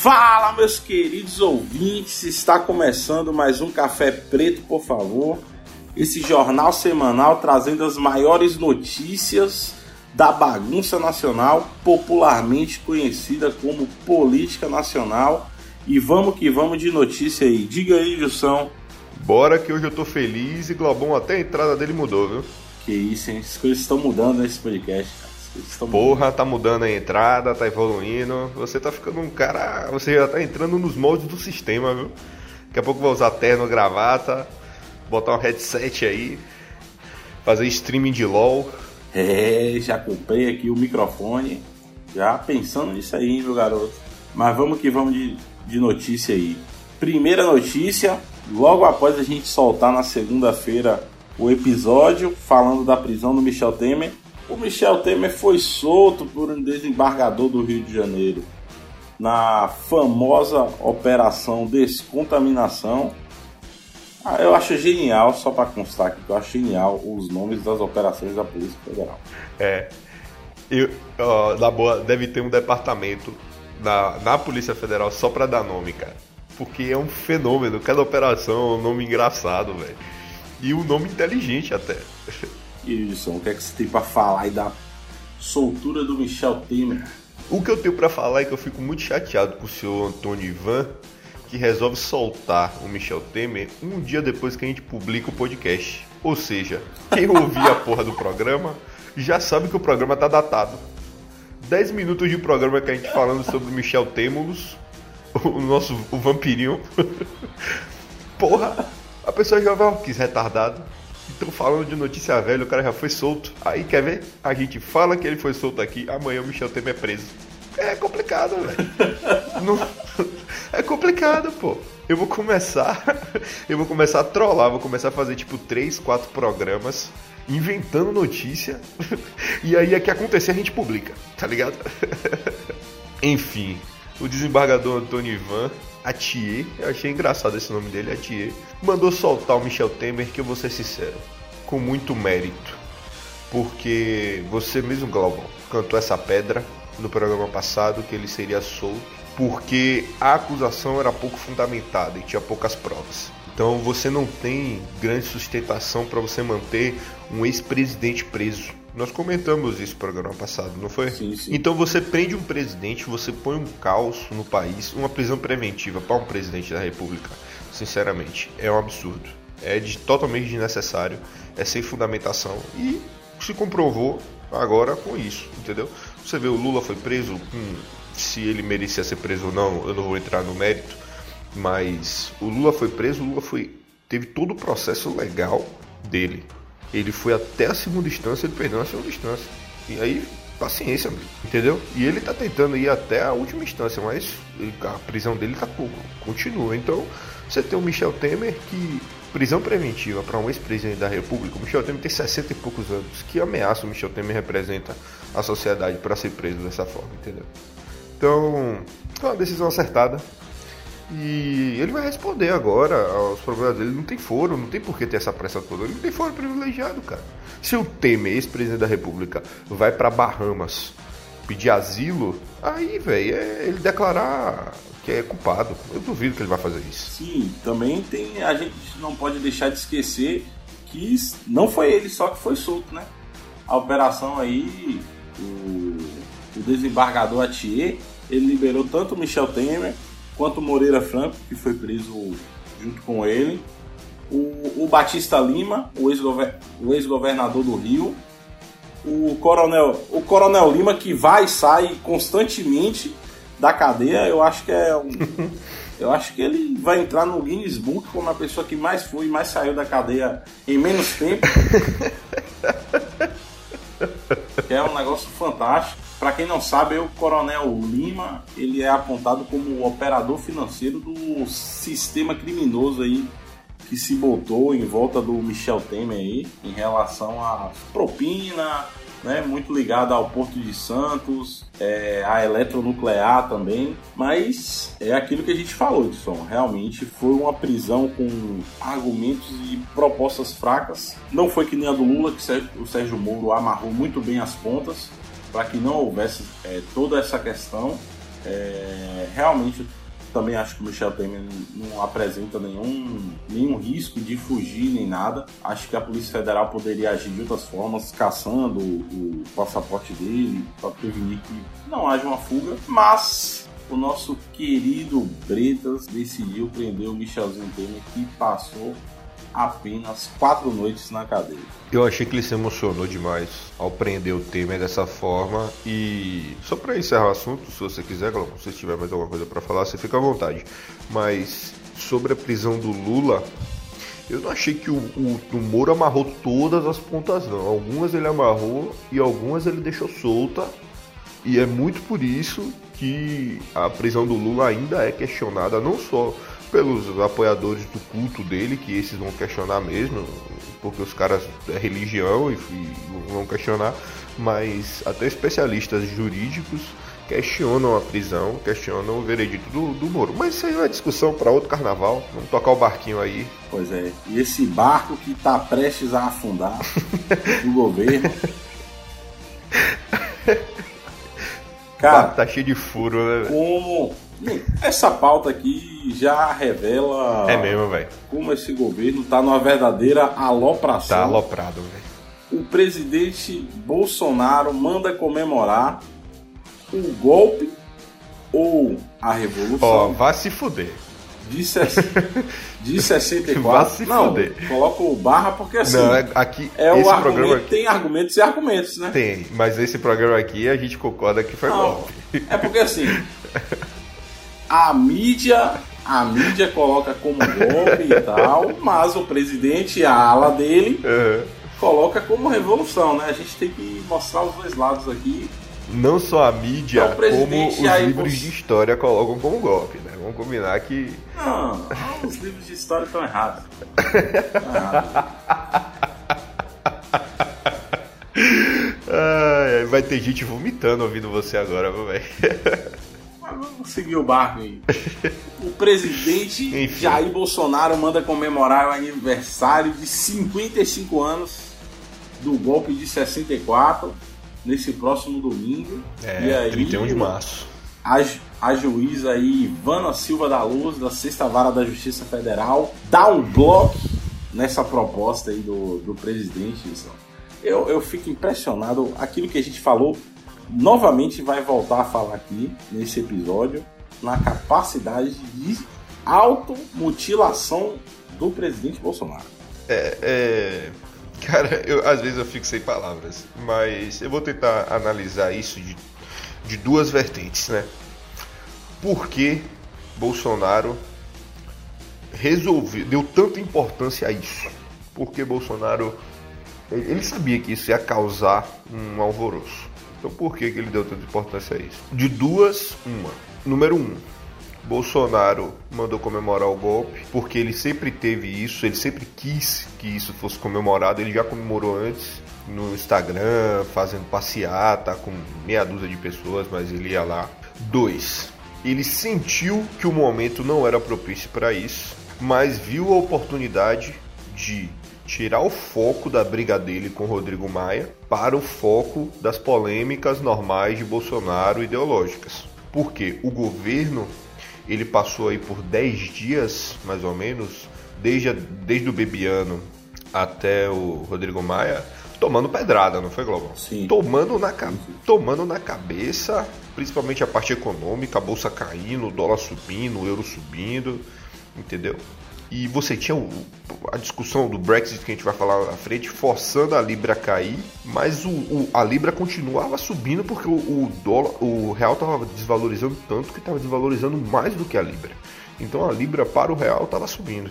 Fala, meus queridos ouvintes, está começando mais um Café Preto, por favor. Esse jornal semanal trazendo as maiores notícias da bagunça nacional, popularmente conhecida como política nacional. E vamos que vamos de notícia aí. Diga aí, Gilson. Bora que hoje eu tô feliz e Globão até a entrada dele mudou, viu? Que isso, hein? As coisas estão mudando nesse podcast, cara. Porra, tá mudando a entrada, tá evoluindo. Você tá ficando um cara. Você já tá entrando nos moldes do sistema, viu? Daqui a pouco vai usar terno, gravata, botar um headset aí, fazer streaming de LOL. É, já comprei aqui o microfone, já pensando nisso aí, meu garoto. Mas vamos que vamos de, de notícia aí. Primeira notícia, logo após a gente soltar na segunda-feira o episódio falando da prisão do Michel Temer, o Michel Temer foi solto por um desembargador do Rio de Janeiro na famosa Operação Descontaminação. Ah, eu acho genial, só para constar aqui, eu acho genial os nomes das operações da Polícia Federal. É. Eu, na boa, deve ter um departamento na, na Polícia Federal só para dar nome, cara. Porque é um fenômeno, cada operação é um nome engraçado, velho. E um nome inteligente até. Wilson, o que é que você tem para falar aí da soltura do Michel Temer? O que eu tenho para falar é que eu fico muito chateado com o senhor Antônio Ivan, que resolve soltar o Michel Temer um dia depois que a gente publica o podcast. Ou seja, quem ouvir a porra do programa já sabe que o programa tá datado. 10 minutos de programa que a gente falando sobre Michel Temulos, o nosso o vampirinho. Porra, a pessoa já vai, oh, que retardado. Estão falando de notícia velha, o cara já foi solto. Aí quer ver? A gente fala que ele foi solto aqui, amanhã o Michel Temer é preso. É complicado, velho. É complicado, pô. Eu vou começar. Eu vou começar a trollar, vou começar a fazer tipo 3, 4 programas inventando notícia. E aí é que acontecer a gente publica, tá ligado? Enfim, o desembargador Antônio Ivan Atier, eu achei engraçado esse nome dele, Atier, mandou soltar o Michel Temer, que eu vou ser sincero, com muito mérito. Porque você mesmo, Galvão, cantou essa pedra no programa passado que ele seria solto, porque a acusação era pouco fundamentada e tinha poucas provas. Então você não tem grande sustentação para você manter um ex-presidente preso. Nós comentamos isso no programa passado, não foi? Sim, sim. Então você prende um presidente, você põe um caos no país, uma prisão preventiva para um presidente da República. Sinceramente, é um absurdo. É de, totalmente desnecessário, é sem fundamentação e se comprovou agora com isso, entendeu? Você vê, o Lula foi preso, hum, se ele merecia ser preso ou não, eu não vou entrar no mérito, mas o Lula foi preso, o Lula foi, teve todo o processo legal dele, ele foi até a segunda instância, ele perdeu na segunda instância. E aí, paciência, entendeu? E ele tá tentando ir até a última instância, mas a prisão dele tá pouco, continua. Então, você tem o Michel Temer que prisão preventiva para um ex-presidente da República, o Michel Temer tem 60 e poucos anos. Que ameaça o Michel Temer representa a sociedade para ser preso dessa forma, entendeu? Então, é uma decisão acertada. E ele vai responder agora aos problemas dele. Não tem foro, não tem por que ter essa pressa toda. Ele não tem foro privilegiado, cara. Se o Temer, ex-presidente da República, vai para Bahamas pedir asilo, aí, velho, é ele declarar que é culpado. Eu duvido que ele vai fazer isso. Sim, também tem. A gente não pode deixar de esquecer que não foi ele só que foi solto, né? A operação aí, o, o desembargador Atier, ele liberou tanto o Michel Temer quanto o Moreira Franco, que foi preso junto com ele, o, o Batista Lima, o ex-governador do Rio, o Coronel, o Coronel Lima, que vai e sai constantemente da cadeia, eu acho que é um. eu acho que ele vai entrar no Guinness Book como a pessoa que mais foi e mais saiu da cadeia em menos tempo. é um negócio fantástico. Para quem não sabe, o Coronel Lima ele é apontado como o operador financeiro do sistema criminoso aí que se botou em volta do Michel Temer aí em relação à propina, né, muito ligado ao Porto de Santos, é, à eletronuclear também, mas é aquilo que a gente falou, Edson. Realmente foi uma prisão com argumentos e propostas fracas. Não foi que nem a do Lula, que o Sérgio Moro amarrou muito bem as pontas para que não houvesse é, toda essa questão. É, realmente, também acho que o Michel Temer não apresenta nenhum, nenhum risco de fugir nem nada. Acho que a Polícia Federal poderia agir de outras formas, caçando o, o passaporte dele, para prevenir que não haja uma fuga. Mas o nosso querido Bretas decidiu prender o Michelzinho Temer, que passou apenas quatro noites na cadeia. Eu achei que ele se emocionou demais ao prender o Temer dessa forma. E só para encerrar o assunto, se você quiser, se tiver mais alguma coisa para falar, você fica à vontade. Mas sobre a prisão do Lula, eu não achei que o, o, o Moro amarrou todas as pontas, não. Algumas ele amarrou e algumas ele deixou solta. E é muito por isso que a prisão do Lula ainda é questionada, não só pelos apoiadores do culto dele, que esses vão questionar mesmo, porque os caras é religião e, e vão questionar, mas até especialistas jurídicos questionam a prisão, questionam o veredito do, do Moro. Mas isso aí é uma discussão para outro carnaval. Vamos tocar o barquinho aí. Pois é. E esse barco que está prestes a afundar do governo. Cara, tá cheio de furo, né? Como essa pauta aqui já revela é mesmo, velho. como esse governo tá numa verdadeira alopração. Tá aloprado, velho. O presidente Bolsonaro manda comemorar o golpe ou a revolução. Ó, oh, vá se fuder. De, de 64. Vá se não, fuder. coloca o barra porque assim. Não, é, aqui, é o argumento, aqui... tem argumentos e argumentos, né? Tem, mas esse programa aqui a gente concorda que foi não, golpe. É porque assim. a mídia a mídia coloca como golpe e tal, mas o presidente, a ala dele, uhum. coloca como revolução, né? A gente tem que mostrar os dois lados aqui. Não só a mídia, então, como os livros de história colocam como golpe, né? Vamos combinar que. Não, não os livros de história estão errados. Estão errados. Ai, vai ter gente vomitando ouvindo você agora, velho. Vamos seguir o barco aí. O presidente. Jair Bolsonaro manda comemorar o aniversário de 55 anos do golpe de 64 nesse próximo domingo. É, e aí, 31 de março. A, a juíza aí, Ivana Silva da Luz, da Sexta Vara da Justiça Federal, dá um bloco nessa proposta aí do, do presidente. Eu, eu fico impressionado. Aquilo que a gente falou novamente vai voltar a falar aqui nesse episódio na capacidade de automutilação do presidente Bolsonaro. É, é, cara, eu, às vezes eu fico sem palavras, mas eu vou tentar analisar isso de, de duas vertentes, né? Por que Bolsonaro resolveu, deu tanta importância a isso? Porque Bolsonaro ele sabia que isso ia causar um alvoroço. Então por que, que ele deu tanta importância a isso? De duas, uma. Número um, Bolsonaro mandou comemorar o golpe, porque ele sempre teve isso, ele sempre quis que isso fosse comemorado, ele já comemorou antes no Instagram, fazendo passeata com meia dúzia de pessoas, mas ele ia lá. Dois, ele sentiu que o momento não era propício para isso, mas viu a oportunidade de tirar o foco da briga dele com Rodrigo Maia para o foco das polêmicas normais de Bolsonaro ideológicas. Porque o governo ele passou aí por 10 dias, mais ou menos, desde, desde o Bebiano até o Rodrigo Maia, tomando pedrada, não foi, Global? Sim. Tomando na, tomando na cabeça, principalmente a parte econômica, a bolsa caindo, o dólar subindo, o euro subindo, entendeu? E você tinha o, a discussão do Brexit que a gente vai falar à frente, forçando a Libra a cair, mas o, o a Libra continuava subindo porque o, o dólar, o real estava desvalorizando tanto que estava desvalorizando mais do que a Libra. Então a Libra para o real estava subindo.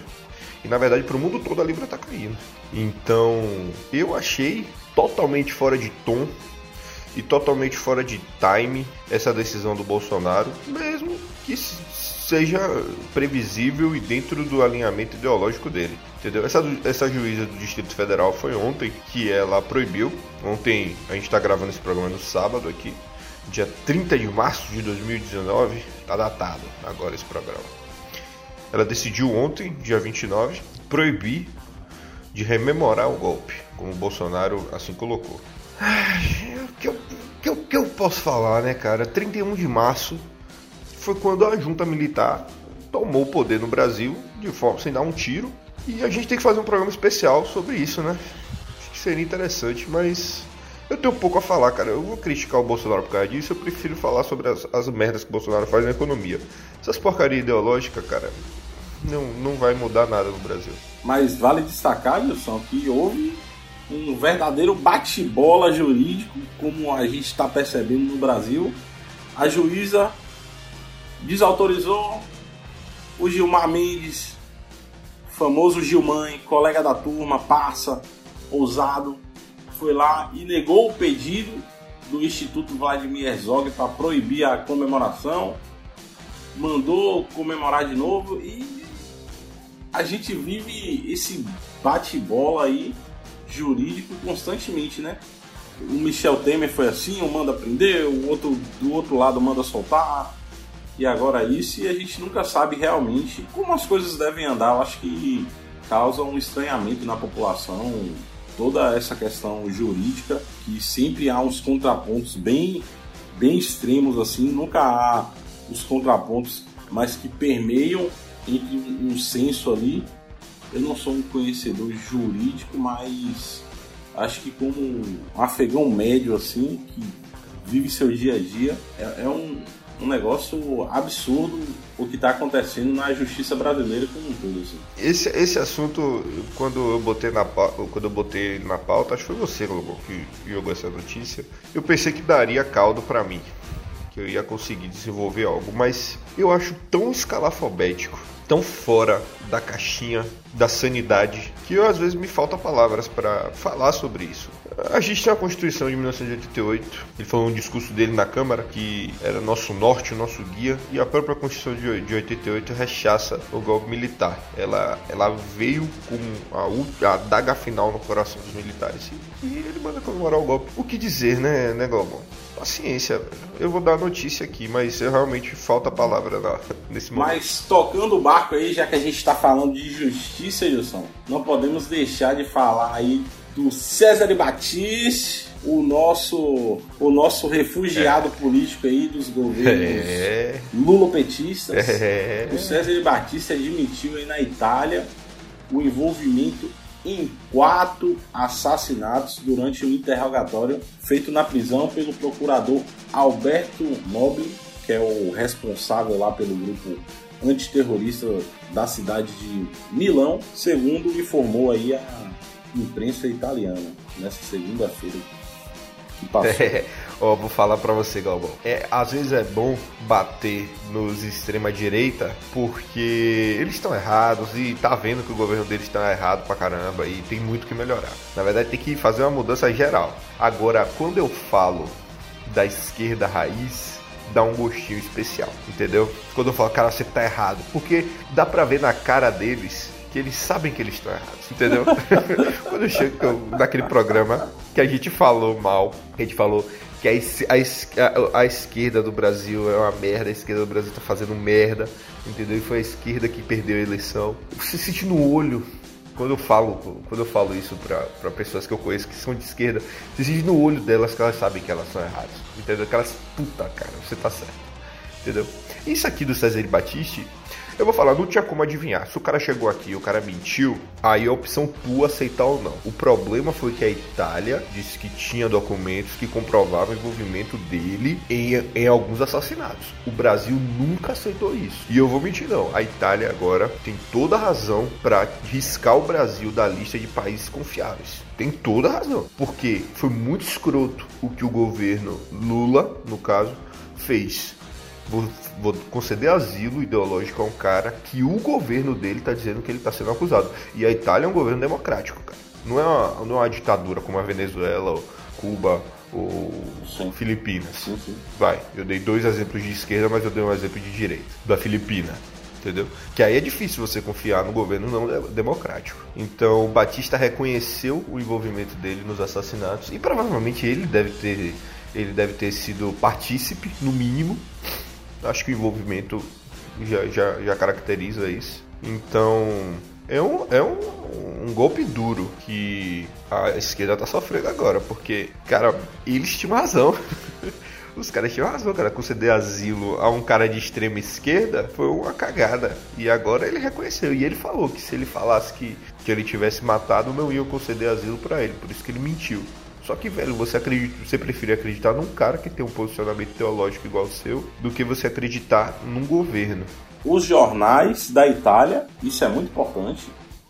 E na verdade para o mundo todo a Libra está caindo. Então eu achei totalmente fora de tom e totalmente fora de time essa decisão do Bolsonaro, mesmo que seja previsível e dentro do alinhamento ideológico dele. Entendeu? Essa, essa juíza do Distrito Federal foi ontem que ela proibiu. Ontem a gente está gravando esse programa no sábado aqui, dia 30 de março de 2019. Está datado agora esse programa. Ela decidiu ontem, dia 29, proibir de rememorar o golpe, como o Bolsonaro assim colocou. O que eu, que, eu, que eu posso falar, né, cara? 31 de março foi quando a junta militar tomou o poder no Brasil de forma sem dar um tiro. E a gente tem que fazer um programa especial sobre isso, né? Acho que seria interessante, mas eu tenho pouco a falar, cara. Eu vou criticar o Bolsonaro por causa disso. Eu prefiro falar sobre as, as merdas que o Bolsonaro faz na economia. Essas porcaria ideológica, cara, não, não vai mudar nada no Brasil. Mas vale destacar, Wilson, que houve um verdadeiro bate-bola jurídico, como a gente está percebendo no Brasil. A juíza desautorizou o Gilmar Mendes, famoso Gilmãe, colega da turma, passa, ousado, foi lá e negou o pedido do Instituto Vladimir Herzog para proibir a comemoração, mandou comemorar de novo e a gente vive esse bate-bola aí jurídico constantemente, né? O Michel Temer foi assim, um manda prender, o outro do outro lado manda soltar, e agora isso, e a gente nunca sabe realmente como as coisas devem andar. Eu acho que causa um estranhamento na população toda essa questão jurídica, que sempre há uns contrapontos bem, bem extremos assim, nunca há os contrapontos, mas que permeiam entre um senso ali. Eu não sou um conhecedor jurídico, mas acho que como um afegão médio assim, que vive seu dia a dia, é, é um, um negócio absurdo o que está acontecendo na justiça brasileira como um todo. Assim. Esse, esse assunto, quando eu botei na quando eu botei na pauta, acho que foi você, Lobo, que jogou essa notícia. Eu pensei que daria caldo para mim, que eu ia conseguir desenvolver algo, mas eu acho tão escalafobético tão fora da caixinha da sanidade que eu, às vezes me falta palavras para falar sobre isso. A gente tem a Constituição de 1988, ele falou um discurso dele na Câmara que era nosso norte, nosso guia, e a própria Constituição de 88 rechaça o golpe militar. Ela, ela veio com a, a daga final no coração dos militares e, ele manda comemorar o golpe. O que dizer, né, né? Paciência, eu vou dar a notícia aqui, mas eu realmente falta palavra lá, nesse momento. Mas tocando o barco aí, já que a gente está falando de justiça, Wilson, não podemos deixar de falar aí do César Batiste, o nosso o nosso refugiado é. político aí dos governos é. lulopetistas. É. O César Batista admitiu aí na Itália o envolvimento em quatro assassinatos durante o interrogatório feito na prisão pelo procurador Alberto Nobile, que é o responsável lá pelo grupo antiterrorista da cidade de Milão, segundo informou aí a imprensa italiana nessa segunda-feira que passou. Ó, vou falar para você, Galvão. É, às vezes é bom bater nos extrema direita porque eles estão errados e tá vendo que o governo deles está errado pra caramba e tem muito que melhorar. Na verdade, tem que fazer uma mudança geral. Agora, quando eu falo da esquerda raiz, dá um gostinho especial, entendeu? Quando eu falo, cara, você tá errado, porque dá pra ver na cara deles que eles sabem que eles estão errados, entendeu? Quando eu chego naquele programa que a gente falou mal, a gente falou que a, a, a, esquerda do Brasil é uma merda, a esquerda do Brasil tá fazendo merda, entendeu? E foi a esquerda que perdeu a eleição. Você sente no olho quando eu falo, quando eu falo isso para pessoas que eu conheço que são de esquerda, você sente no olho delas que elas sabem que elas são erradas, entendeu? Que elas, puta cara, você tá certo, entendeu? Isso aqui do César Batiste eu vou falar, não tinha como adivinhar. Se o cara chegou aqui e o cara mentiu, aí a opção tua aceitar ou não. O problema foi que a Itália disse que tinha documentos que comprovavam o envolvimento dele em, em alguns assassinatos. O Brasil nunca aceitou isso. E eu vou mentir não. A Itália agora tem toda a razão para riscar o Brasil da lista de países confiáveis. Tem toda a razão. Porque foi muito escroto o que o governo Lula, no caso, fez vou, vou conceder asilo ideológico a um cara que o governo dele está dizendo que ele está sendo acusado. E a Itália é um governo democrático, cara. Não é uma, não é uma ditadura como a Venezuela, ou Cuba ou sim. Filipinas. Sim, sim. Vai, eu dei dois exemplos de esquerda, mas eu dei um exemplo de direita, da Filipina. Entendeu? Que aí é difícil você confiar no governo não democrático. Então, Batista reconheceu o envolvimento dele nos assassinatos e provavelmente ele deve ter ele deve ter sido partícipe, no mínimo, acho que o envolvimento já, já, já caracteriza isso. Então, é um, é um, um, golpe duro que a esquerda tá sofrendo agora, porque, cara, eles tinham razão. os caras tinham razão, cara. Conceder asilo a um cara de extrema esquerda foi uma cagada. E agora ele reconheceu. E ele falou que se ele falasse que, que ele tivesse matado, não iam conceder asilo para ele. Por isso que ele mentiu. Só que, velho, você acredita, você prefere acreditar num cara que tem um posicionamento teológico igual ao seu do que você acreditar num governo. Os jornais da Itália, isso é muito importante.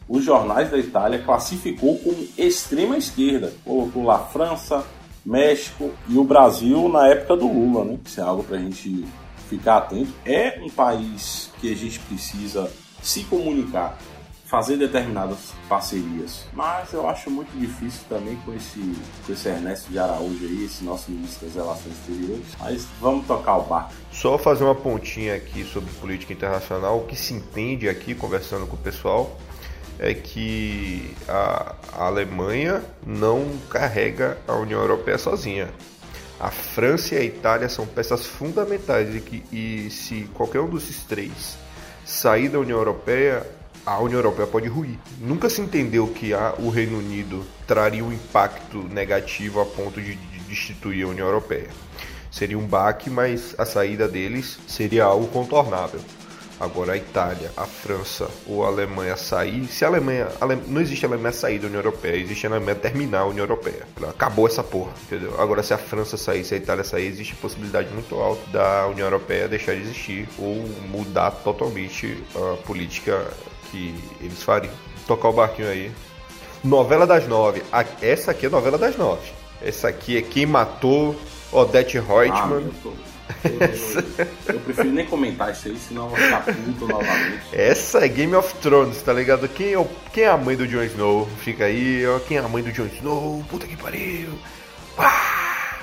Os jornais da Itália classificou como extrema esquerda. Colocou lá França, México e o Brasil na época do Lula, né? Isso é algo pra gente ficar atento. É um país que a gente precisa se comunicar fazer determinadas parcerias. Mas eu acho muito difícil também com esse, com esse Ernesto de Araújo aí, esse nosso ministro das Relações Exteriores. Mas vamos tocar o barco. Só fazer uma pontinha aqui sobre política internacional. O que se entende aqui, conversando com o pessoal, é que a, Alemanha não carrega a União Europeia sozinha. A França e a Itália são peças fundamentais e, que, e se qualquer um desses três sair da União Europeia, a União Europeia pode ruir. Nunca se entendeu que a, o Reino Unido traria um impacto negativo a ponto de, de destituir a União Europeia. Seria um baque, mas a saída deles seria algo contornável. Agora a Itália, a França ou a Alemanha sair, se a Alemanha, a não existe a Alemanha sair da União Europeia, existe a Alemanha terminar a União Europeia. Acabou essa porra, entendeu? Agora se a França sair, se a Itália sair, existe possibilidade muito alta da União Europeia deixar de existir ou mudar totalmente a política que eles fariam. Tocar o barquinho aí. Novela das nove. Essa aqui é novela das nove. Essa aqui é quem matou Odette Reutemann. Ah, eu, eu, eu, prefiro nem comentar isso aí, senão eu vou ficar puto novamente. Essa é Game of Thrones, tá ligado? Quem é, o, quem é a mãe do Jon Snow? Fica aí, ó. Quem é a mãe do Jon Snow? Puta que pariu. Ah!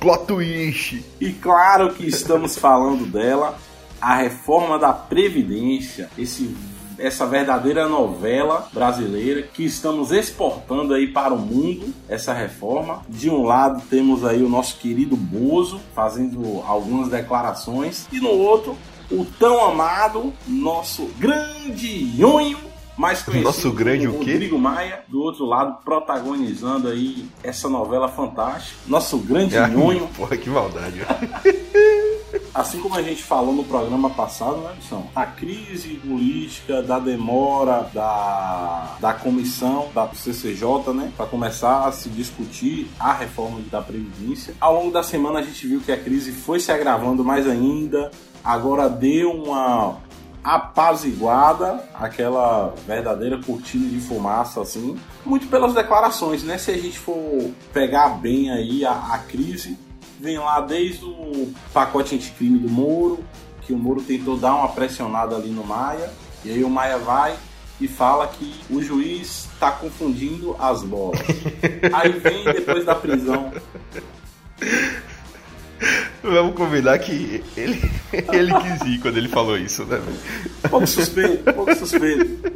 Plot twist. E claro que estamos falando dela, a reforma da Previdência, esse essa verdadeira novela brasileira que estamos exportando aí para o mundo, essa reforma. De um lado temos aí o nosso querido Bozo fazendo algumas declarações e no outro o tão amado nosso grande Nhonho mais conhecido Nosso grande o quê? Rodrigo Maia, do outro lado, protagonizando aí essa novela fantástica. Nosso grande Ah, nhonho. Porra, que maldade. Assim como a gente falou no programa passado, né, Edson? A crise política da demora da, da comissão da CCJ, né, para começar a se discutir a reforma da Previdência. Ao longo da semana a gente viu que a crise foi se agravando mais ainda. Agora deu uma apaziguada, aquela verdadeira cortina de fumaça, assim, muito pelas declarações, né? Se a gente for pegar bem aí a, a crise, vem lá desde o pacote anticrime do Moro, que o Moro tentou dar uma pressionada ali no Maia, e aí o Maia vai e fala que o juiz está confundindo as bolas. aí vem depois da prisão. Vamos combinar que ele, ele quis ir quando ele falou isso, né? Pouco suspeito, pouco suspeito.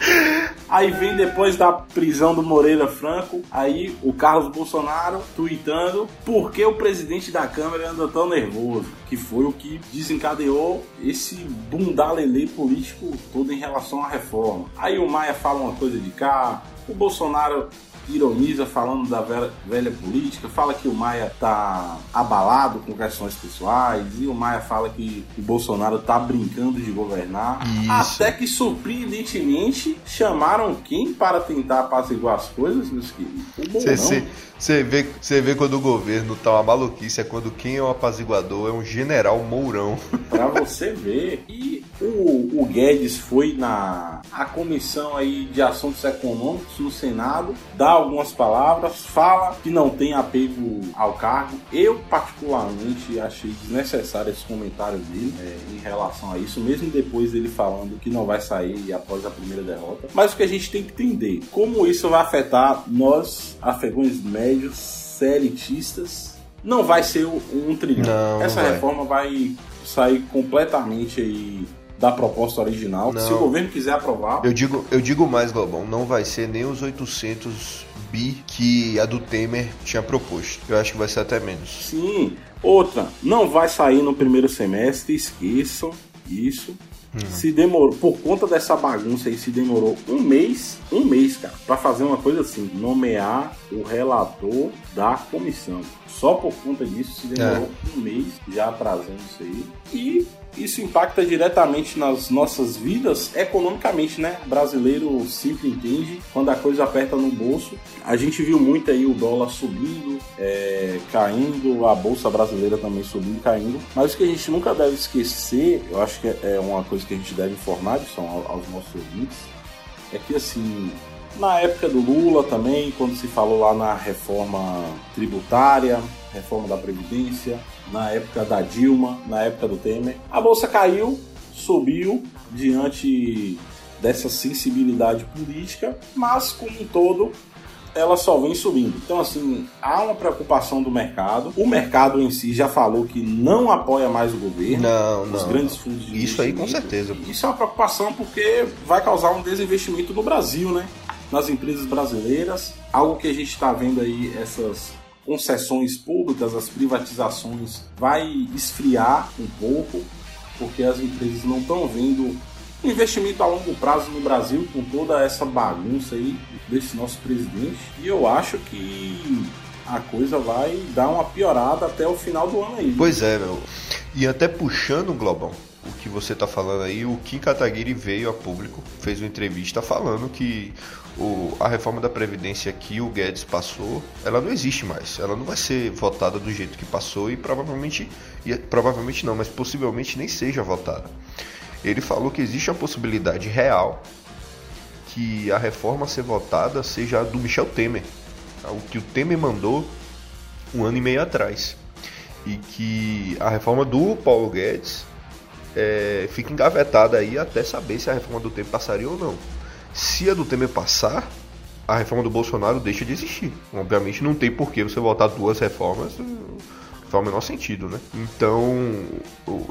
Aí vem depois da prisão do Moreira Franco, aí o Carlos Bolsonaro tweetando por que o presidente da Câmara anda tão nervoso, que foi o que desencadeou esse bundalelê político todo em relação à reforma. Aí o Maia fala uma coisa de cá, o Bolsonaro ironiza falando da velha, velha política, fala que o Maia tá abalado com questões pessoais, e o Maia fala que o Bolsonaro tá brincando de governar. Isso. Até que, surpreendentemente, chamaram quem para tentar apaziguar as coisas, meus queridos? Você vê, cê vê quando o governo tá uma maluquice, é quando quem é o apaziguador é um general Mourão. Pra você ver. E o, o Guedes foi na a comissão aí de assuntos econômicos no Senado, dá algumas palavras, fala que não tem apego ao cargo. Eu, particularmente, achei desnecessário esse comentário dele é, em relação a isso, mesmo depois dele falando que não vai sair após a primeira derrota. Mas o que a gente tem que entender, como isso vai afetar nós, afegões médios, elitistas, não vai ser um trilhão. Não, Essa vai. reforma vai sair completamente aí da proposta original. Não. Se o governo quiser aprovar, Eu digo, eu digo mais, Globão, não vai ser nem os 800 bi que a do Temer tinha proposto. Eu acho que vai ser até menos. sim. Outra, não vai sair no primeiro semestre, esqueçam isso. Uhum. Se demorou, por conta dessa bagunça aí, se demorou um mês, um mês, cara, para fazer uma coisa assim, nomear o relator da comissão. Só por conta disso se demorou é. um mês já atrasando isso aí. E isso impacta diretamente nas nossas vidas economicamente, né? Brasileiro sempre entende quando a coisa aperta no bolso. A gente viu muito aí o dólar subindo, é, caindo, a bolsa brasileira também subindo e caindo. Mas o que a gente nunca deve esquecer, eu acho que é uma coisa que a gente deve informar aos nossos ouvintes, é que assim, na época do Lula também, quando se falou lá na reforma tributária, reforma da Previdência, na época da Dilma, na época do Temer. A bolsa caiu, subiu diante dessa sensibilidade política, mas como um todo ela só vem subindo. Então, assim, há uma preocupação do mercado. O mercado em si já falou que não apoia mais o governo. Não, não. Os grandes fundos de Isso aí, com certeza. Isso é uma preocupação porque vai causar um desinvestimento no Brasil, né? Nas empresas brasileiras. Algo que a gente está vendo aí, essas concessões públicas, as privatizações, vai esfriar um pouco, porque as empresas não estão vendo investimento a longo prazo no Brasil com toda essa bagunça aí desse nosso presidente. E eu acho que a coisa vai dar uma piorada até o final do ano aí. Pois é, meu. E até puxando, Globão, o que você está falando aí, o Kim Kataguiri veio a público, fez uma entrevista falando que o, a reforma da Previdência que o Guedes passou, ela não existe mais. Ela não vai ser votada do jeito que passou e provavelmente, e, provavelmente não, mas possivelmente nem seja votada. Ele falou que existe a possibilidade real que a reforma ser votada seja a do Michel Temer, o que o Temer mandou um ano e meio atrás. E que a reforma do Paulo Guedes é, fica engavetada aí até saber se a reforma do Temer passaria ou não. Se a do Temer passar, a reforma do Bolsonaro deixa de existir. Obviamente não tem por que você votar duas reformas faz o menor sentido, né? Então,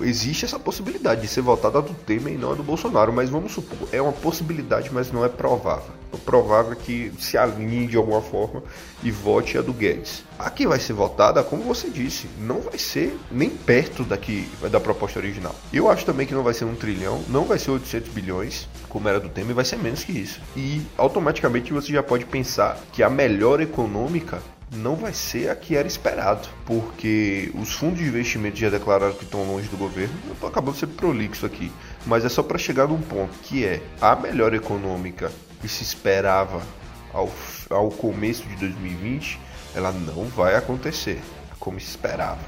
existe essa possibilidade de ser votada do Temer e não a do Bolsonaro, mas vamos supor, é uma possibilidade, mas não é provável. Provável que se alinhe de alguma forma e vote a do Guedes. A que vai ser votada, como você disse, não vai ser nem perto daqui da proposta original. Eu acho também que não vai ser um trilhão, não vai ser 800 bilhões, como era do Temer, vai ser menos que isso. E automaticamente você já pode pensar que a melhor econômica não vai ser a que era esperado, porque os fundos de investimento já declararam que estão longe do governo. Eu tô acabando de ser prolixo aqui, mas é só para chegar num ponto que é a melhor econômica que se esperava ao, ao começo de 2020, ela não vai acontecer como se esperava.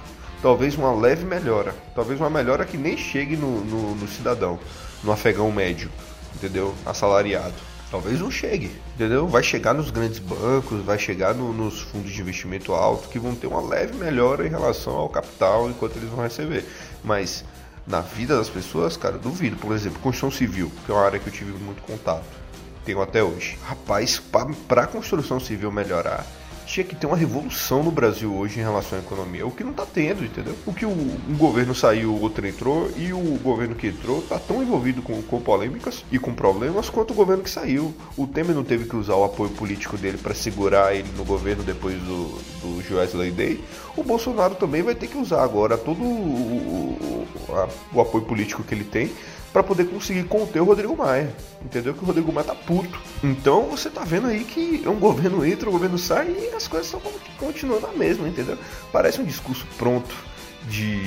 Talvez uma leve melhora, talvez uma melhora que nem chegue no, no, no cidadão, no afegão médio, entendeu? Assalariado talvez não chegue, entendeu? Vai chegar nos grandes bancos, vai chegar no, nos fundos de investimento alto que vão ter uma leve melhora em relação ao capital enquanto eles vão receber. Mas na vida das pessoas, cara, duvido. Por exemplo, construção civil, que é uma área que eu tive muito contato, tenho até hoje. Rapaz, para a construção civil melhorar, tinha que ter uma revolução no Brasil hoje em relação à economia. O que não está tendo, entendeu? O que o, um governo saiu, o outro entrou, e o governo que entrou está tão envolvido com, com polêmicas e com problemas quanto o governo que saiu. O Temer não teve que usar o apoio político dele para segurar ele no governo depois do, do Joesley Day. O Bolsonaro também vai ter que usar agora todo o, o, a, o apoio político que ele tem para poder conseguir conter o Rodrigo Maia. Entendeu? Que o Rodrigo Maia tá puto. Então você tá vendo aí que um governo entra, o um governo sai e as coisas estão continuando a mesma, entendeu? Parece um discurso pronto de,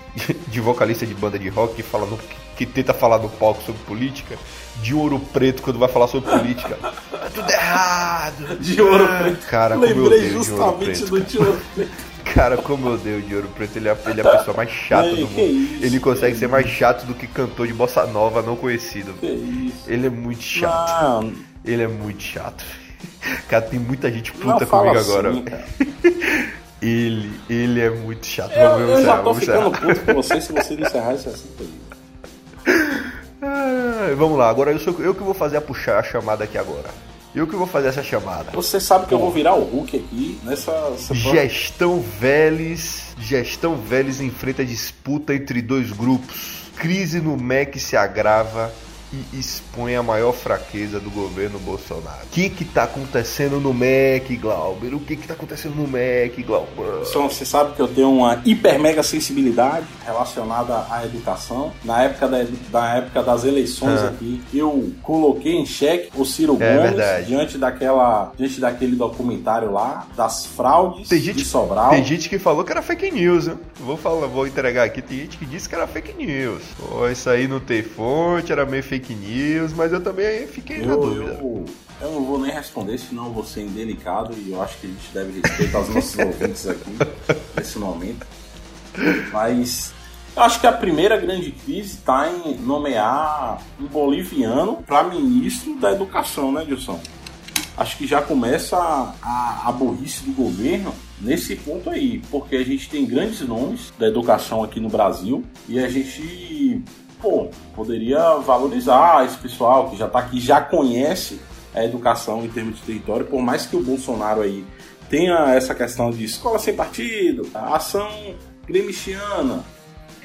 de vocalista de banda de rock que, fala no, que tenta falar no palco sobre política, de ouro preto quando vai falar sobre política. Tá tudo errado. De ouro preto. Cara, como Lembrei eu justamente do de ouro preto. Cara, como eu dei o de ouro preto, ele é, ele é a pessoa mais chata do mundo. Isso, ele consegue ser mais chato do que cantor de bossa nova não conhecido. Ele é muito chato. Não. Ele é muito chato. Cara, tem muita gente puta comigo assim, agora. ele, ele é muito chato. Eu, vamos eu encerrar, já tô ficando puto com você se você não encerrar isso assim comigo. Ah, vamos lá, agora eu, sou, eu que vou fazer a puxar a chamada aqui agora. Eu que vou fazer essa chamada. Você sabe que eu vou virar o Hulk aqui nessa. Gestão Vélez. Gestão Vélez enfrenta disputa entre dois grupos. Crise no MEC se agrava e expõe a maior fraqueza do governo Bolsonaro. O que que tá acontecendo no MEC, Glauber? O que que tá acontecendo no MEC, Glauber? Você sabe que eu tenho uma hiper mega sensibilidade relacionada à educação. Na época, da, na época das eleições ah. aqui, eu coloquei em xeque o Ciro é, Gomes verdade. diante daquela diante daquele documentário lá das fraudes tem gente, de Sobral. Tem gente que falou que era fake news, hein? Vou falar, vou entregar aqui. Tem gente que disse que era fake news. Pô, isso aí não tem fonte, era meio fake news, mas eu também fiquei eu, na dúvida. Eu, eu não vou nem responder, senão eu vou ser indelicado e eu acho que a gente deve respeitar os nossos ouvintes aqui nesse momento. Mas eu acho que a primeira grande crise está em nomear um boliviano para ministro da educação, né, Gilson? Acho que já começa a, a, a burrice do governo nesse ponto aí, porque a gente tem grandes nomes da educação aqui no Brasil e a gente, pô, poderia valorizar esse pessoal que já está aqui, já conhece a educação em termos de território, por mais que o Bolsonaro aí tenha essa questão de escola sem partido, ação gremichiana,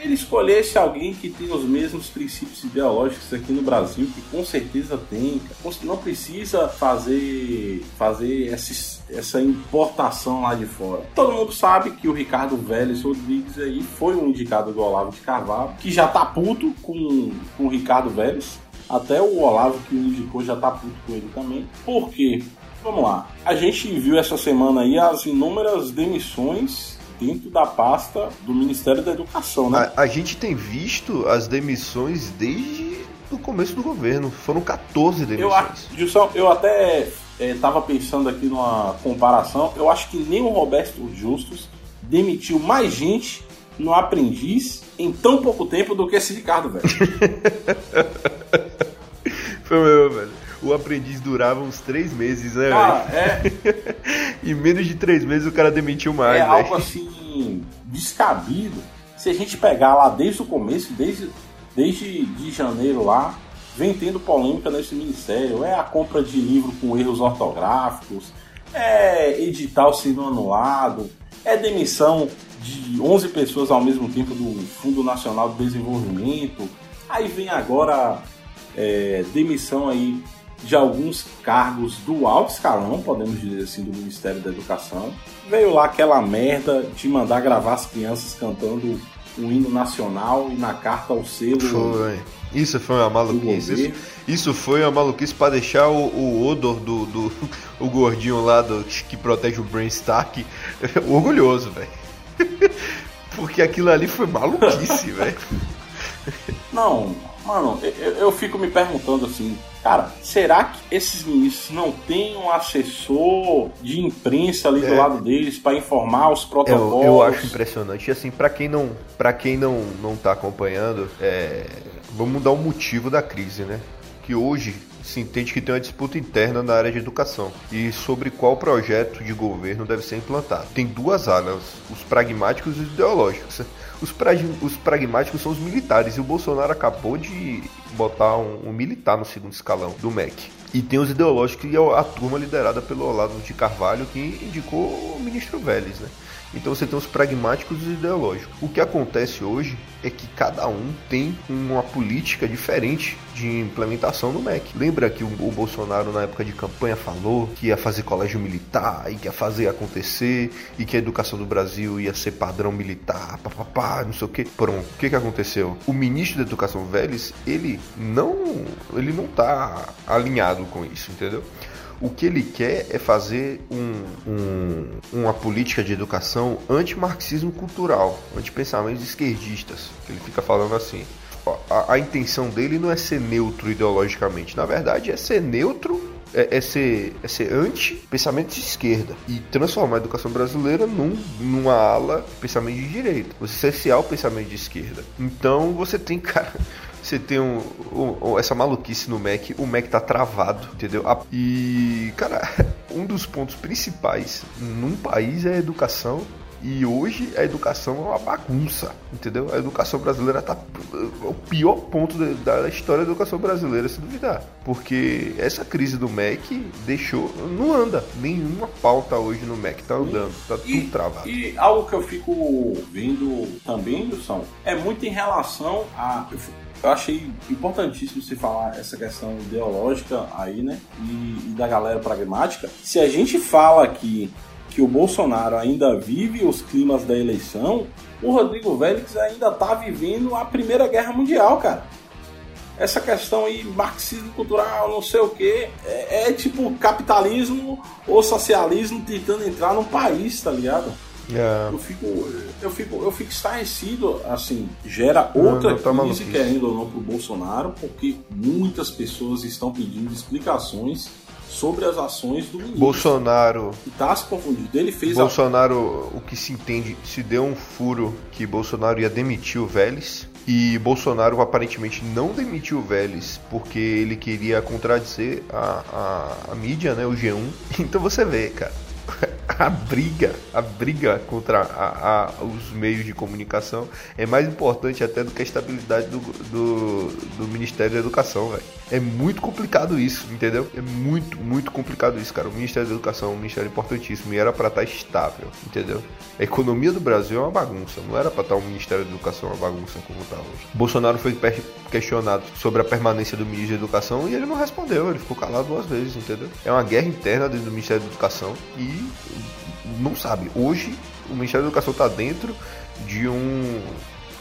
ele escolhesse alguém que tem os mesmos princípios ideológicos aqui no Brasil, que com certeza tem, não precisa fazer, fazer essa, essa importação lá de fora. Todo mundo sabe que o Ricardo Vélez Rodrigues aí foi um indicado do Olavo de Carvalho, que já tá puto com, com o Ricardo Vélez. Até o Olavo que o indicou já tá puto com ele também. Por quê? Vamos lá. A gente viu essa semana aí as inúmeras demissões dentro da pasta do Ministério da Educação, né? A, a gente tem visto as demissões desde o começo do governo. Foram 14 demissões. Eu, Gilson, eu até estava é, pensando aqui numa comparação. Eu acho que nem o Roberto Justus demitiu mais gente no aprendiz em tão pouco tempo do que esse Ricardo, velho. Foi meu, velho o aprendiz durava uns três meses, né? Ah, é. e menos de três meses o cara demitiu mais. É véio. algo assim descabido. Se a gente pegar lá desde o começo, desde, desde de janeiro lá, vem tendo polêmica nesse ministério. É a compra de livro com erros ortográficos, é edital sendo anulado, é demissão de 11 pessoas ao mesmo tempo do Fundo Nacional de Desenvolvimento. Aí vem agora é, demissão aí de alguns cargos do alto escalão, podemos dizer assim, do Ministério da Educação. Veio lá aquela merda de mandar gravar as crianças cantando o hino nacional e na carta ao selo. Foi. Isso foi uma maluquice. Isso, isso, foi uma maluquice para deixar o, o odor do, do o gordinho lá do, que protege o Brain Stark orgulhoso, velho. Porque aquilo ali foi maluquice, velho. Não, mano, eu, eu fico me perguntando assim, Cara, será que esses ministros não têm um assessor de imprensa ali do é. lado deles para informar os protocolos? Eu, eu acho impressionante. E assim, para quem não, para quem não não tá acompanhando, é, vamos dar o um motivo da crise, né? Que hoje se entende que tem uma disputa interna na área de educação e sobre qual projeto de governo deve ser implantado. Tem duas áreas, os pragmáticos e os ideológicos. Os, pra, os pragmáticos são os militares, e o Bolsonaro acabou de botar um, um militar no segundo escalão do MEC. E tem os ideológicos, que é a turma liderada pelo Olavo de Carvalho, que indicou o ministro Vélez, né? Então você tem os pragmáticos e os ideológicos. O que acontece hoje é que cada um tem uma política diferente de implementação no MEC. Lembra que o, o, Bolsonaro, na época de campanha, falou que ia fazer colégio militar e que ia fazer acontecer e que a educação do Brasil ia ser padrão militar, papapá, não sei o que. Pronto, o que, que aconteceu? O ministro da Educação Vélez, ele não, ele não tá alinhado com isso, entendeu? O que ele quer é fazer um, um, uma política de educação anti-marxismo cultural, anti-pensamentos esquerdistas. Ele fica falando assim. A, a, intenção dele não é ser neutro ideologicamente, na verdade é ser neutro é, é, ser, é ser anti-pensamento de esquerda e transformar a educação brasileira num, numa ala pensamento de direita. Você cercear o pensamento de esquerda. Então você tem, cara, você tem um, um, essa maluquice no Mac, o Mac tá travado, entendeu? E, cara, um dos pontos principais num país é a educação e hoje a educação é uma bagunça, entendeu? A educação brasileira tá é o pior ponto da, história da educação brasileira, se duvidar. Porque essa crise do MEC deixou. Não anda. Nenhuma pauta hoje no MEC tá andando. Tá e, tudo travado. E algo que eu fico vendo também, Wilson, é muito em relação a eu achei importantíssimo se falar essa questão ideológica aí, né? E, e da galera pragmática. Se a gente fala aqui que o Bolsonaro ainda vive os climas da eleição, o Rodrigo Vélez ainda está vivendo a Primeira Guerra Mundial, cara. Essa questão aí, marxismo cultural, não sei o que, é, é, tipo capitalismo ou socialismo tentando entrar no país, tá ligado? Yeah. Eu fico, eu fico, eu fico estarrecido, assim, gera outra não, não crise, querendo ou não, pro Bolsonaro, porque muitas pessoas estão pedindo explicações sobre as ações do ministro. Bolsonaro. E tá se confundindo. Ele fez Bolsonaro, a... o que se entende, se deu um furo que Bolsonaro ia demitir o Vélez. E Bolsonaro aparentemente não demitiu o Vélez porque ele queria contradizer a, a, a mídia, né, o G1. Então você vê, cara a briga, a briga contra a, a, os meios de comunicação é mais importante até do que a estabilidade do, do, do Ministério da Educação, velho. É muito complicado isso, entendeu? É muito, muito complicado isso, cara. O Ministério da Educação é um ministério importantíssimo e era para estar tá estável, entendeu? A economia do Brasil é uma bagunça, não era para estar tá o Ministério da Educação uma bagunça como está hoje. Bolsonaro foi questionado sobre a permanência do ministro da Educação e ele não respondeu, ele ficou calado duas vezes, entendeu? É uma guerra interna dentro do Ministério da Educação e não sabe. Hoje o Ministério da Educação está dentro de um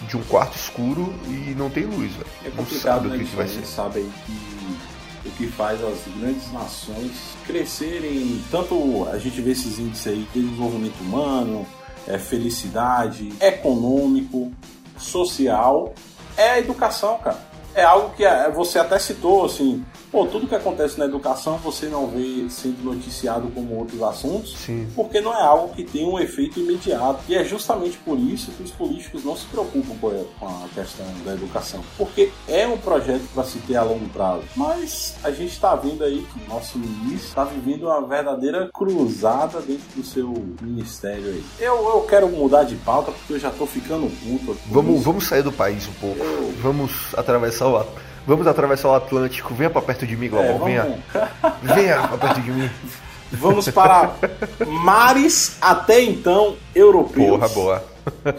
de um quarto escuro e não tem luz, velho. É complicado, não sabe né, o que, que vai ser. sabe que o que faz as grandes nações crescerem, tanto a gente vê esses índices aí de desenvolvimento humano, é, felicidade, econômico, social, é a educação, cara. É algo que é, você até citou, assim, Pô, tudo que acontece na educação você não vê sendo noticiado como outros assuntos, Sim. porque não é algo que tem um efeito imediato. E é justamente por isso que os políticos não se preocupam com a questão da educação, porque é um projeto para se ter a longo prazo. Mas a gente está vendo aí que o nosso ministro está vivendo uma verdadeira cruzada dentro do seu ministério aí. Eu, eu quero mudar de pauta porque eu já estou ficando puto. Vamos, vamos sair do país um pouco. Eu... Vamos atravessar o Vamos atravessar o Atlântico. Venha pra perto de mim, Global. É, venha. Venha pra perto de mim. Vamos para mares até então europeus. Porra, boa.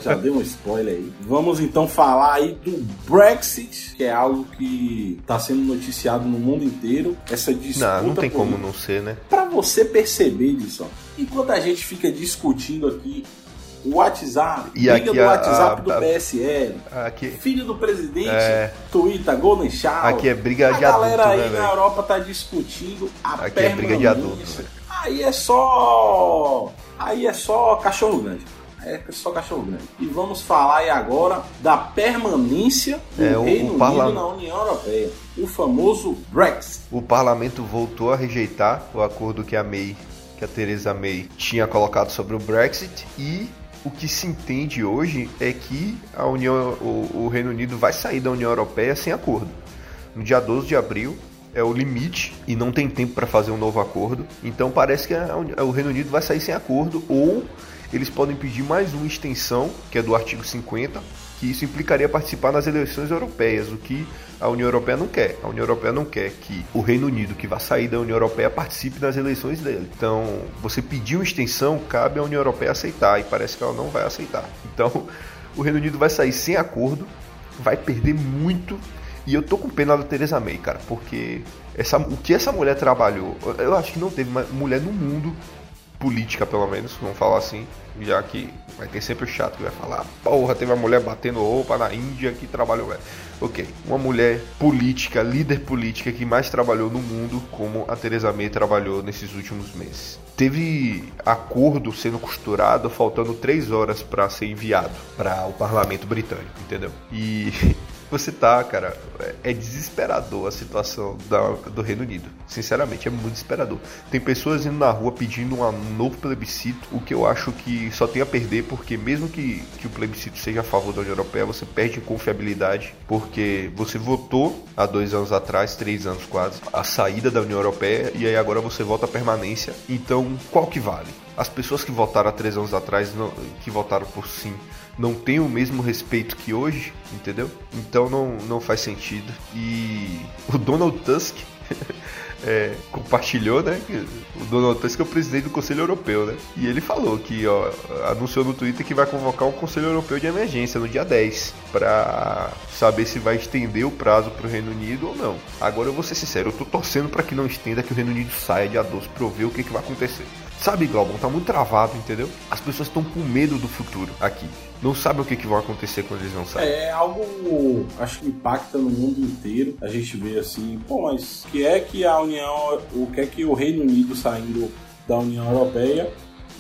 Já deu um spoiler aí. Vamos então falar aí do Brexit, que é algo que está sendo noticiado no mundo inteiro. Essa disputa. Não, não tem como não ser, né? Para você perceber disso, enquanto a gente fica discutindo aqui o WhatsApp, e liga do WhatsApp a, do PSL, aqui, filho do presidente, é, Twitter, Golden Shower. Aqui é briga a de adulto, galera aí né, na Europa tá discutindo a Aqui é briga de adulto. Aí é só. Aí é só cachorro grande. É só cachorro grande. E vamos falar aí agora da permanência do é, Reino Unido na União Europeia. O famoso Brexit. O parlamento voltou a rejeitar o acordo que a May, que a Theresa May tinha colocado sobre o Brexit e o que se entende hoje é que a União, o, o Reino Unido vai sair da União Europeia sem acordo. No dia 12 de abril, é o limite e não tem tempo para fazer um novo acordo. Então parece que a, o Reino Unido vai sair sem acordo ou eles podem pedir mais uma extensão, que é do artigo 50, que isso implicaria participar nas eleições europeias, o que a União Europeia não quer. A União Europeia não quer que o Reino Unido, que vai sair da União Europeia, participe das eleições dele. Então, você pediu extensão, cabe à União Europeia aceitar, e parece que ela não vai aceitar. Então, o Reino Unido vai sair sem acordo, vai perder muito. E eu tô com pena da Theresa May, cara, porque essa, o que essa mulher trabalhou, eu acho que não teve mulher no mundo política, pelo menos, vamos falar assim, já que vai ter sempre o chato que vai falar, porra, teve uma mulher batendo roupa na Índia que trabalhou. Ok, uma mulher política, líder política que mais trabalhou no mundo, como a Theresa May trabalhou nesses últimos meses. Teve acordo sendo costurado, faltando três horas para ser enviado para o parlamento britânico, entendeu? E você tá, cara, é desesperador a situação da, do Reino Unido. Sinceramente, é muito desesperador. Tem pessoas indo na rua pedindo um novo plebiscito, o que eu acho que só tem a perder, porque mesmo que, que o plebiscito seja a favor da União Europeia, você perde confiabilidade, porque você votou há dois anos atrás, três anos quase, a saída da União Europeia, e aí agora você vota a permanência. Então, qual que vale? As pessoas que votaram há três anos atrás, não, que votaram por sim, não tem o mesmo respeito que hoje, entendeu? Então não, não faz sentido. E o Donald Tusk é, compartilhou, né? O Donald Tusk é o presidente do Conselho Europeu, né? E ele falou que, ó, anunciou no Twitter que vai convocar um Conselho Europeu de Emergência no dia 10 para saber se vai estender o prazo para o Reino Unido ou não. Agora eu vou ser sincero, eu tô torcendo para que não estenda, que o Reino Unido saia dia 12 para eu ver o que, que vai acontecer. Sabe, Glauber, tá muito travado, entendeu? As pessoas estão com medo do futuro aqui. Não sabem o que, que vai acontecer quando eles não saem. É algo, acho que impacta no mundo inteiro. A gente vê assim, pô, mas o que é que a União, o que é que o Reino Unido saindo da União Europeia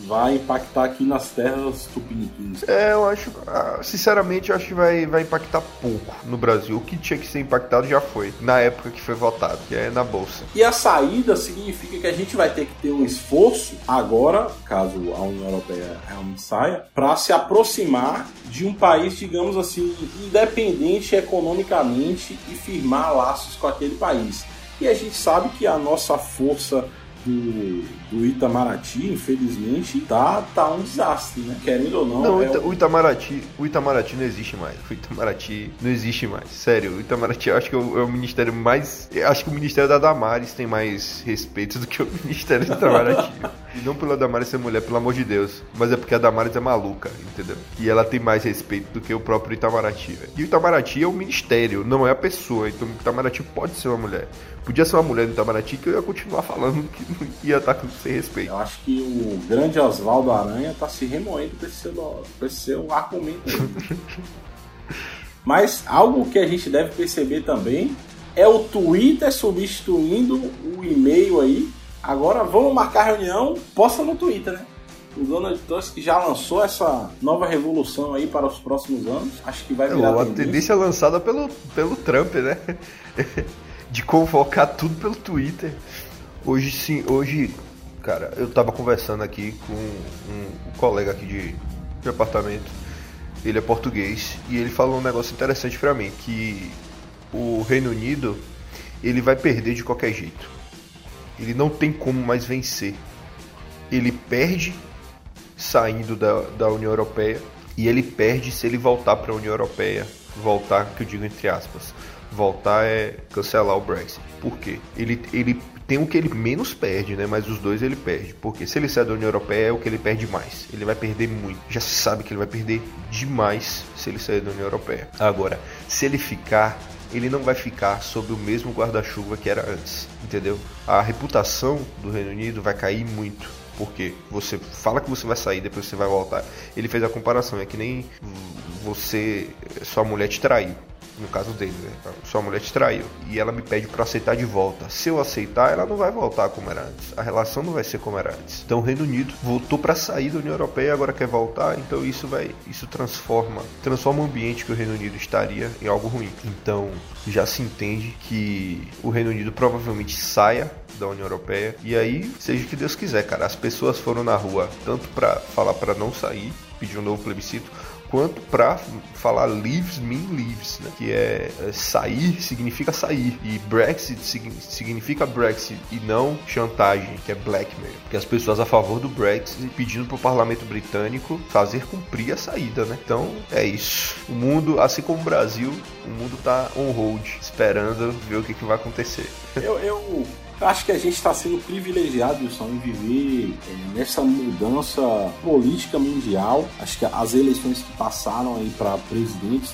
vai impactar aqui nas terras tupiniquins? É, eu acho, ah, sinceramente, eu acho que vai, vai impactar pouco no Brasil. O que tinha que ser impactado já foi, na época que foi votado, que é na Bolsa. E a saída significa que a gente vai ter que ter um esforço agora, caso a União Europeia realmente saia, para se aproximar de um país, digamos assim, independente economicamente e firmar laços com aquele país. E a gente sabe que a nossa força do, do Itamaraty, infelizmente, tá, tá um desastre, né? Querendo ou não. Não, é o Itamaraty, o Itamaraty não existe mais. O Itamaraty não existe mais. Sério, o Itamaraty acho que é o, é o ministério mais. Acho que o ministério da Damares tem mais respeito do que o ministério do Itamaraty. e não pela Damares ser mulher, pelo amor de Deus. Mas é porque a Damares é maluca, entendeu? E ela tem mais respeito do que o próprio Itamaraty. Véio. E o Itamaraty é o ministério, não é a pessoa. Então o Itamaraty pode ser uma mulher. Podia ser uma mulher no Itamaraty que eu ia continuar falando que não ia estar sem respeito. Eu acho que o grande Oswaldo Aranha tá se remoendo com esse seu, com esse seu argumento aí. Mas algo que a gente deve perceber também é o Twitter substituindo o e-mail aí. Agora vamos marcar reunião, posta no Twitter, né? O Donald Tusk já lançou essa nova revolução aí para os próximos anos. Acho que vai virar. É, a tendência lançada pelo, pelo Trump, né? de convocar tudo pelo Twitter. Hoje sim, hoje, cara, eu tava conversando aqui com um, colega aqui de, de apartamento. Ele é português e ele falou um negócio interessante para mim, que o Reino Unido ele vai perder de qualquer jeito. Ele não tem como mais vencer. Ele perde saindo da, da União Europeia e ele perde se ele voltar para a União Europeia. Voltar, que eu digo entre aspas voltar é cancelar o Brexit. Por quê? Ele, ele tem o que ele menos perde, né? Mas os dois ele perde. Porque se ele sair da União Europeia é o que ele perde mais. Ele vai perder muito. Já se sabe que ele vai perder demais se ele sair da União Europeia. Agora, se ele ficar, ele não vai ficar sob o mesmo guarda-chuva que era antes, entendeu? A reputação do Reino Unido vai cair muito. Porque você fala que você vai sair, depois você vai voltar. Ele fez a comparação, é que nem você, sua mulher te traiu no caso dele, né? Sua mulher te traiu e ela me pede para aceitar de volta. Se eu aceitar, ela não vai voltar como era antes. A relação não vai ser como era antes. Então o Reino Unido voltou para sair da União Europeia agora quer voltar, então isso vai isso transforma, transforma o ambiente que o Reino Unido estaria em algo ruim. Então já se entende que o Reino Unido provavelmente saia da União Europeia e aí seja o que Deus quiser, cara. As pessoas foram na rua tanto para falar para não sair, pedir um novo plebiscito, quanto para falar leaves mean leaves, né? que é, é, sair significa sair e Brexit significa Brexit e não chantagem, que é blackmail. Porque as pessoas a favor do Brexit pedindo para o parlamento britânico fazer cumprir a saída, né? Então é isso. O mundo, assim como o Brasil, o mundo tá on hold, esperando ver o que, que vai acontecer. Eu eu acho que a gente está sendo privilegiado, Wilson, em viver é, nessa mudança política mundial. Acho que as eleições que passaram aí para presidentes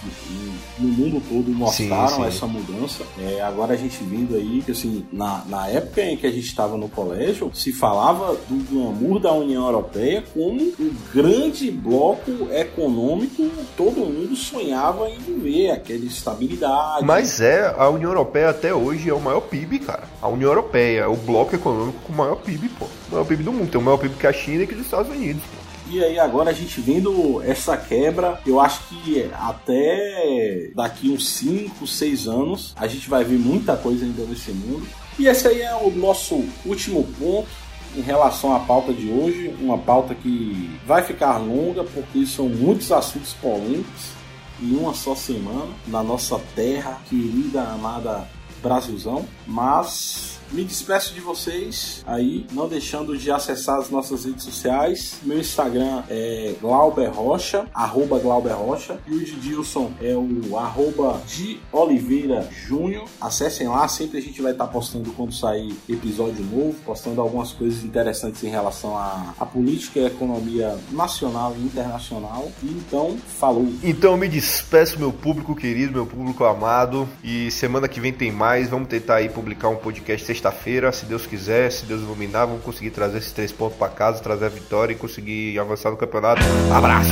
no mundo todo mostraram sim, sim. essa mudança. É, agora a gente vendo aí que, assim, na, na época em que a gente estava no colégio, se falava do glamour da União Europeia como um grande bloco econômico. Todo mundo sonhava em viver aquela estabilidade. Mas é, a União Europeia até hoje é o maior PIB, cara. A União Europeia Europeia, é o bloco econômico com o maior PIB, pô. O maior PIB do mundo. Tem o maior PIB que a China e que os Estados Unidos, pô. E aí agora a gente vendo essa quebra, eu acho que até daqui uns 5, 6 anos a gente vai ver muita coisa ainda nesse mundo. E esse aí é o nosso último ponto em relação à pauta de hoje, uma pauta que vai ficar longa porque são muitos assuntos polêmicos em uma só semana na nossa terra querida, amada Brasilzão, mas Me despeço de vocês aí, não deixando de acessar as nossas redes sociais. Meu Instagram é Glauber Rocha, arroba Glauber Rocha, e o de Dilson é o arroba de Oliveira Júnior. Acessem lá, sempre a gente vai estar postando quando sair episódio novo, postando algumas coisas interessantes em relação à, à política e economia nacional e internacional. E então, falou! Então me despeço, meu público querido, meu público amado, e semana que vem tem mais. Vamos tentar aí publicar um podcast sexta-feira, se Deus quiser, se Deus iluminar, vamos conseguir trazer esses três pontos para casa, trazer a vitória e conseguir avançar no campeonato. Abraço!